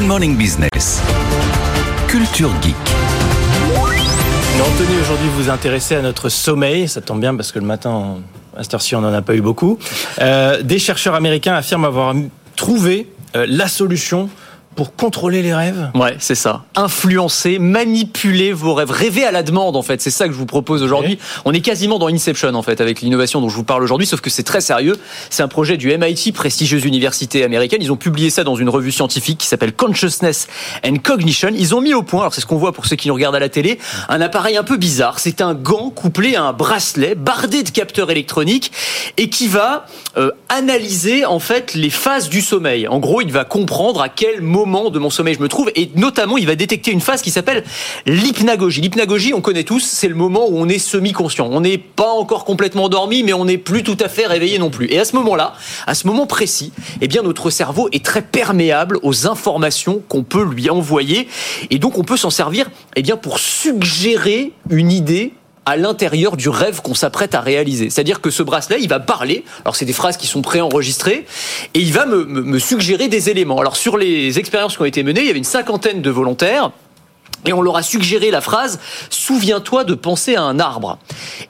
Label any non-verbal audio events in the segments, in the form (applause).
Good Morning Business. Culture Geek. Anthony, aujourd'hui, vous vous intéressez à notre sommeil. Ça tombe bien parce que le matin, à cette heure-ci, on n'en a pas eu beaucoup. Euh, des chercheurs américains affirment avoir trouvé euh, la solution pour contrôler les rêves Ouais, c'est ça. Influencer, manipuler vos rêves, rêver à la demande en fait. C'est ça que je vous propose aujourd'hui. On est quasiment dans Inception en fait avec l'innovation dont je vous parle aujourd'hui, sauf que c'est très sérieux. C'est un projet du MIT, prestigieuse université américaine. Ils ont publié ça dans une revue scientifique qui s'appelle Consciousness and Cognition. Ils ont mis au point, alors c'est ce qu'on voit pour ceux qui nous regardent à la télé, un appareil un peu bizarre. C'est un gant couplé à un bracelet bardé de capteurs électroniques et qui va euh, analyser en fait les phases du sommeil. En gros, il va comprendre à quel moment moment de mon sommeil je me trouve et notamment il va détecter une phase qui s'appelle l'hypnagogie. L'hypnagogie, on connaît tous, c'est le moment où on est semi-conscient. On n'est pas encore complètement dormi mais on n'est plus tout à fait réveillé non plus. Et à ce moment-là, à ce moment précis, eh bien notre cerveau est très perméable aux informations qu'on peut lui envoyer et donc on peut s'en servir eh bien pour suggérer une idée à l'intérieur du rêve qu'on s'apprête à réaliser. C'est-à-dire que ce bracelet, il va parler. Alors c'est des phrases qui sont préenregistrées et il va me, me, suggérer des éléments. Alors sur les expériences qui ont été menées, il y avait une cinquantaine de volontaires et on leur a suggéré la phrase Souviens-toi de penser à un arbre.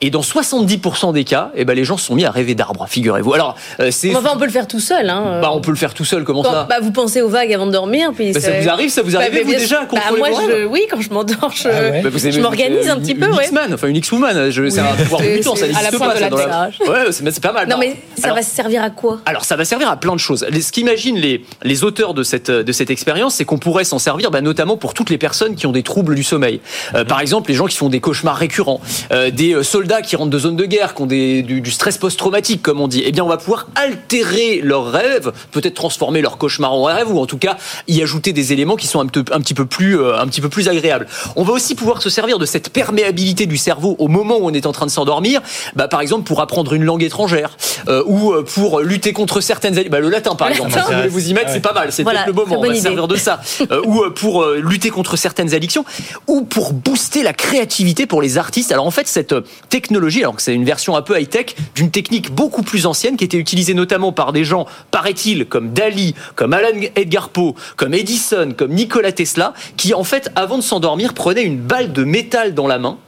Et dans 70% des cas, eh ben, les gens se sont mis à rêver d'arbres, figurez-vous. Alors, euh, c'est. Enfin, on peut le faire tout seul. Hein. Bah, on peut le faire tout seul, comment quand, ça bah, Vous pensez aux vagues avant de dormir. Puis bah, ça... vous arrive, ça vous arrive bah, vous déjà à bah, moi, je, Oui, quand je m'endors, je, ah ouais. je m'organise un petit peu. Une ouais. X-Man, enfin une X-Woman, je... oui. c'est un pouvoir mutant, ça n'existe pas. Ça, dans la... Ouais, c'est pas mal. Non, mais ça va servir à quoi? Alors, ça va servir à plein de choses. Ce qu'imaginent les, les auteurs de cette, de cette expérience, c'est qu'on pourrait s'en servir notamment pour toutes les personnes qui ont des troubles du sommeil. Euh, par exemple, les gens qui font des cauchemars récurrents, euh, des euh, soldats qui rentrent de zones de guerre, qui ont du, stress post-traumatique, comme on dit, eh bien, on va pouvoir altérer leurs rêves, peut-être transformer leurs cauchemars en rêves, ou en tout cas y ajouter des éléments qui sont un, un petit peu plus, euh, un petit peu plus agréables. On va aussi pouvoir se servir de cette perméabilité du cerveau au moment où on est en train de s'endormir, bah, par exemple pour apprendre une langue étrangère, euh, ou pour lutter contre certaines, bah, le latin par exemple. Si vous voulez vous y mettre, c'est pas mal, c'est voilà, peut-être le moment. On va se servir de ça, (laughs) ou pour lutter contre certaines addictions, ou pour booster la créativité pour les artistes. Alors en fait, cette technologie, alors que c'est une version un peu high-tech, d'une technique beaucoup plus ancienne qui était utilisée notamment par des gens, paraît-il, comme Dali, comme Alan Edgar Poe, comme Edison, comme Nikola Tesla, qui en fait, avant de s'endormir, prenaient une balle de métal dans la main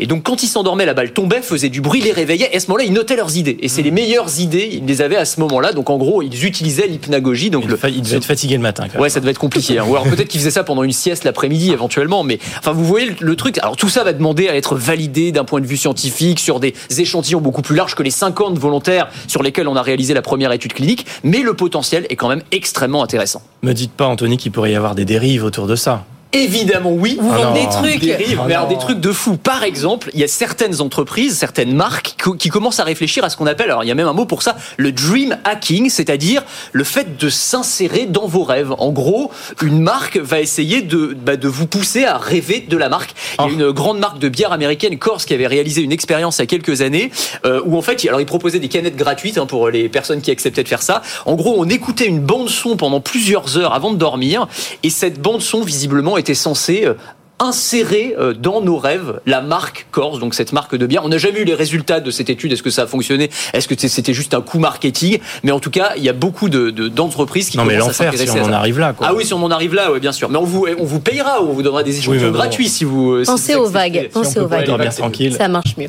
et donc, quand ils s'endormaient, la balle tombait, faisait du bruit, les réveillait. Et à ce moment-là, ils notaient leurs idées. Et c'est les meilleures idées, ils les avaient à ce moment-là. Donc, en gros, ils utilisaient l'hypnagogie. Donc, le... il devait être fatigué le matin. Ouais, ça devait être compliqué. Hein. Ou alors peut-être qu'ils faisaient ça pendant une sieste l'après-midi, éventuellement. Mais enfin, vous voyez le truc. Alors, tout ça va demander à être validé d'un point de vue scientifique sur des échantillons beaucoup plus larges que les 50 volontaires sur lesquels on a réalisé la première étude clinique. Mais le potentiel est quand même extrêmement intéressant. Me dites pas, Anthony, qu'il pourrait y avoir des dérives autour de ça. Évidemment oui. Vous oh des trucs, oh mais alors des trucs de fou. Par exemple, il y a certaines entreprises, certaines marques qui commencent à réfléchir à ce qu'on appelle, alors il y a même un mot pour ça, le dream hacking, c'est-à-dire le fait de s'insérer dans vos rêves. En gros, une marque va essayer de, bah, de vous pousser à rêver de la marque. Il y a une grande marque de bière américaine, Corse, qui avait réalisé une expérience il y a quelques années euh, où en fait, alors ils proposaient des canettes gratuites hein, pour les personnes qui acceptaient de faire ça. En gros, on écoutait une bande son pendant plusieurs heures avant de dormir et cette bande son visiblement était censé insérer dans nos rêves la marque Corse, donc cette marque de bière. On n'a jamais eu les résultats de cette étude. Est-ce que ça a fonctionné? Est-ce que c'était juste un coup marketing? Mais en tout cas, il y a beaucoup de, d'entreprises qui non, commencent mais à s'intéresser si on à ça. en arrive là. Quoi. Ah oui, si on en arrive là, oui, bien sûr. Mais on vous, on vous payera, on vous donnera des échantillons oui, gratuits si vous. Pensez si aux vagues. Si Pensez aux vagues. Bien tranquille. Ça marche mieux.